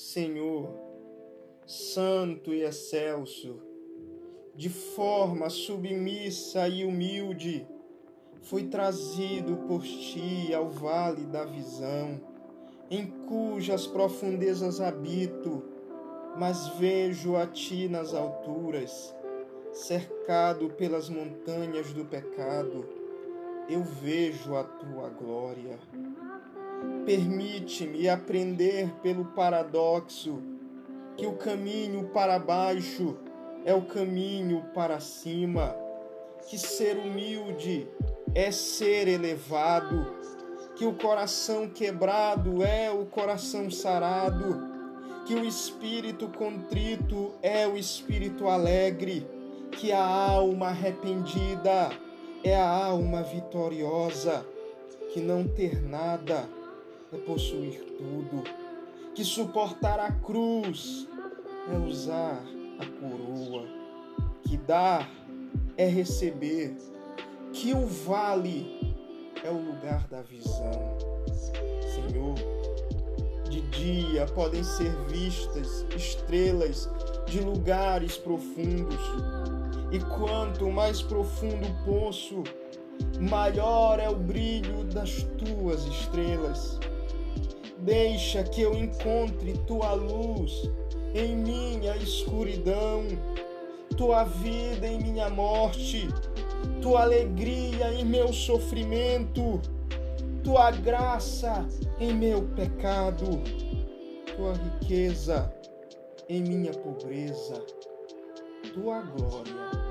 Senhor, santo e excelso, de forma submissa e humilde, fui trazido por ti ao vale da visão, em cujas profundezas habito, mas vejo a ti nas alturas, cercado pelas montanhas do pecado, eu vejo a tua glória. Permite-me aprender pelo paradoxo que o caminho para baixo é o caminho para cima, que ser humilde é ser elevado, que o coração quebrado é o coração sarado, que o espírito contrito é o espírito alegre, que a alma arrependida é a alma vitoriosa, que não ter nada é possuir tudo, que suportar a cruz é usar a coroa, que dar é receber, que o vale é o lugar da visão. Senhor, de dia podem ser vistas estrelas de lugares profundos, e quanto mais profundo o poço, maior é o brilho das tuas estrelas. Deixa que eu encontre tua luz em minha escuridão, tua vida em minha morte, tua alegria em meu sofrimento, tua graça em meu pecado, tua riqueza em minha pobreza, tua glória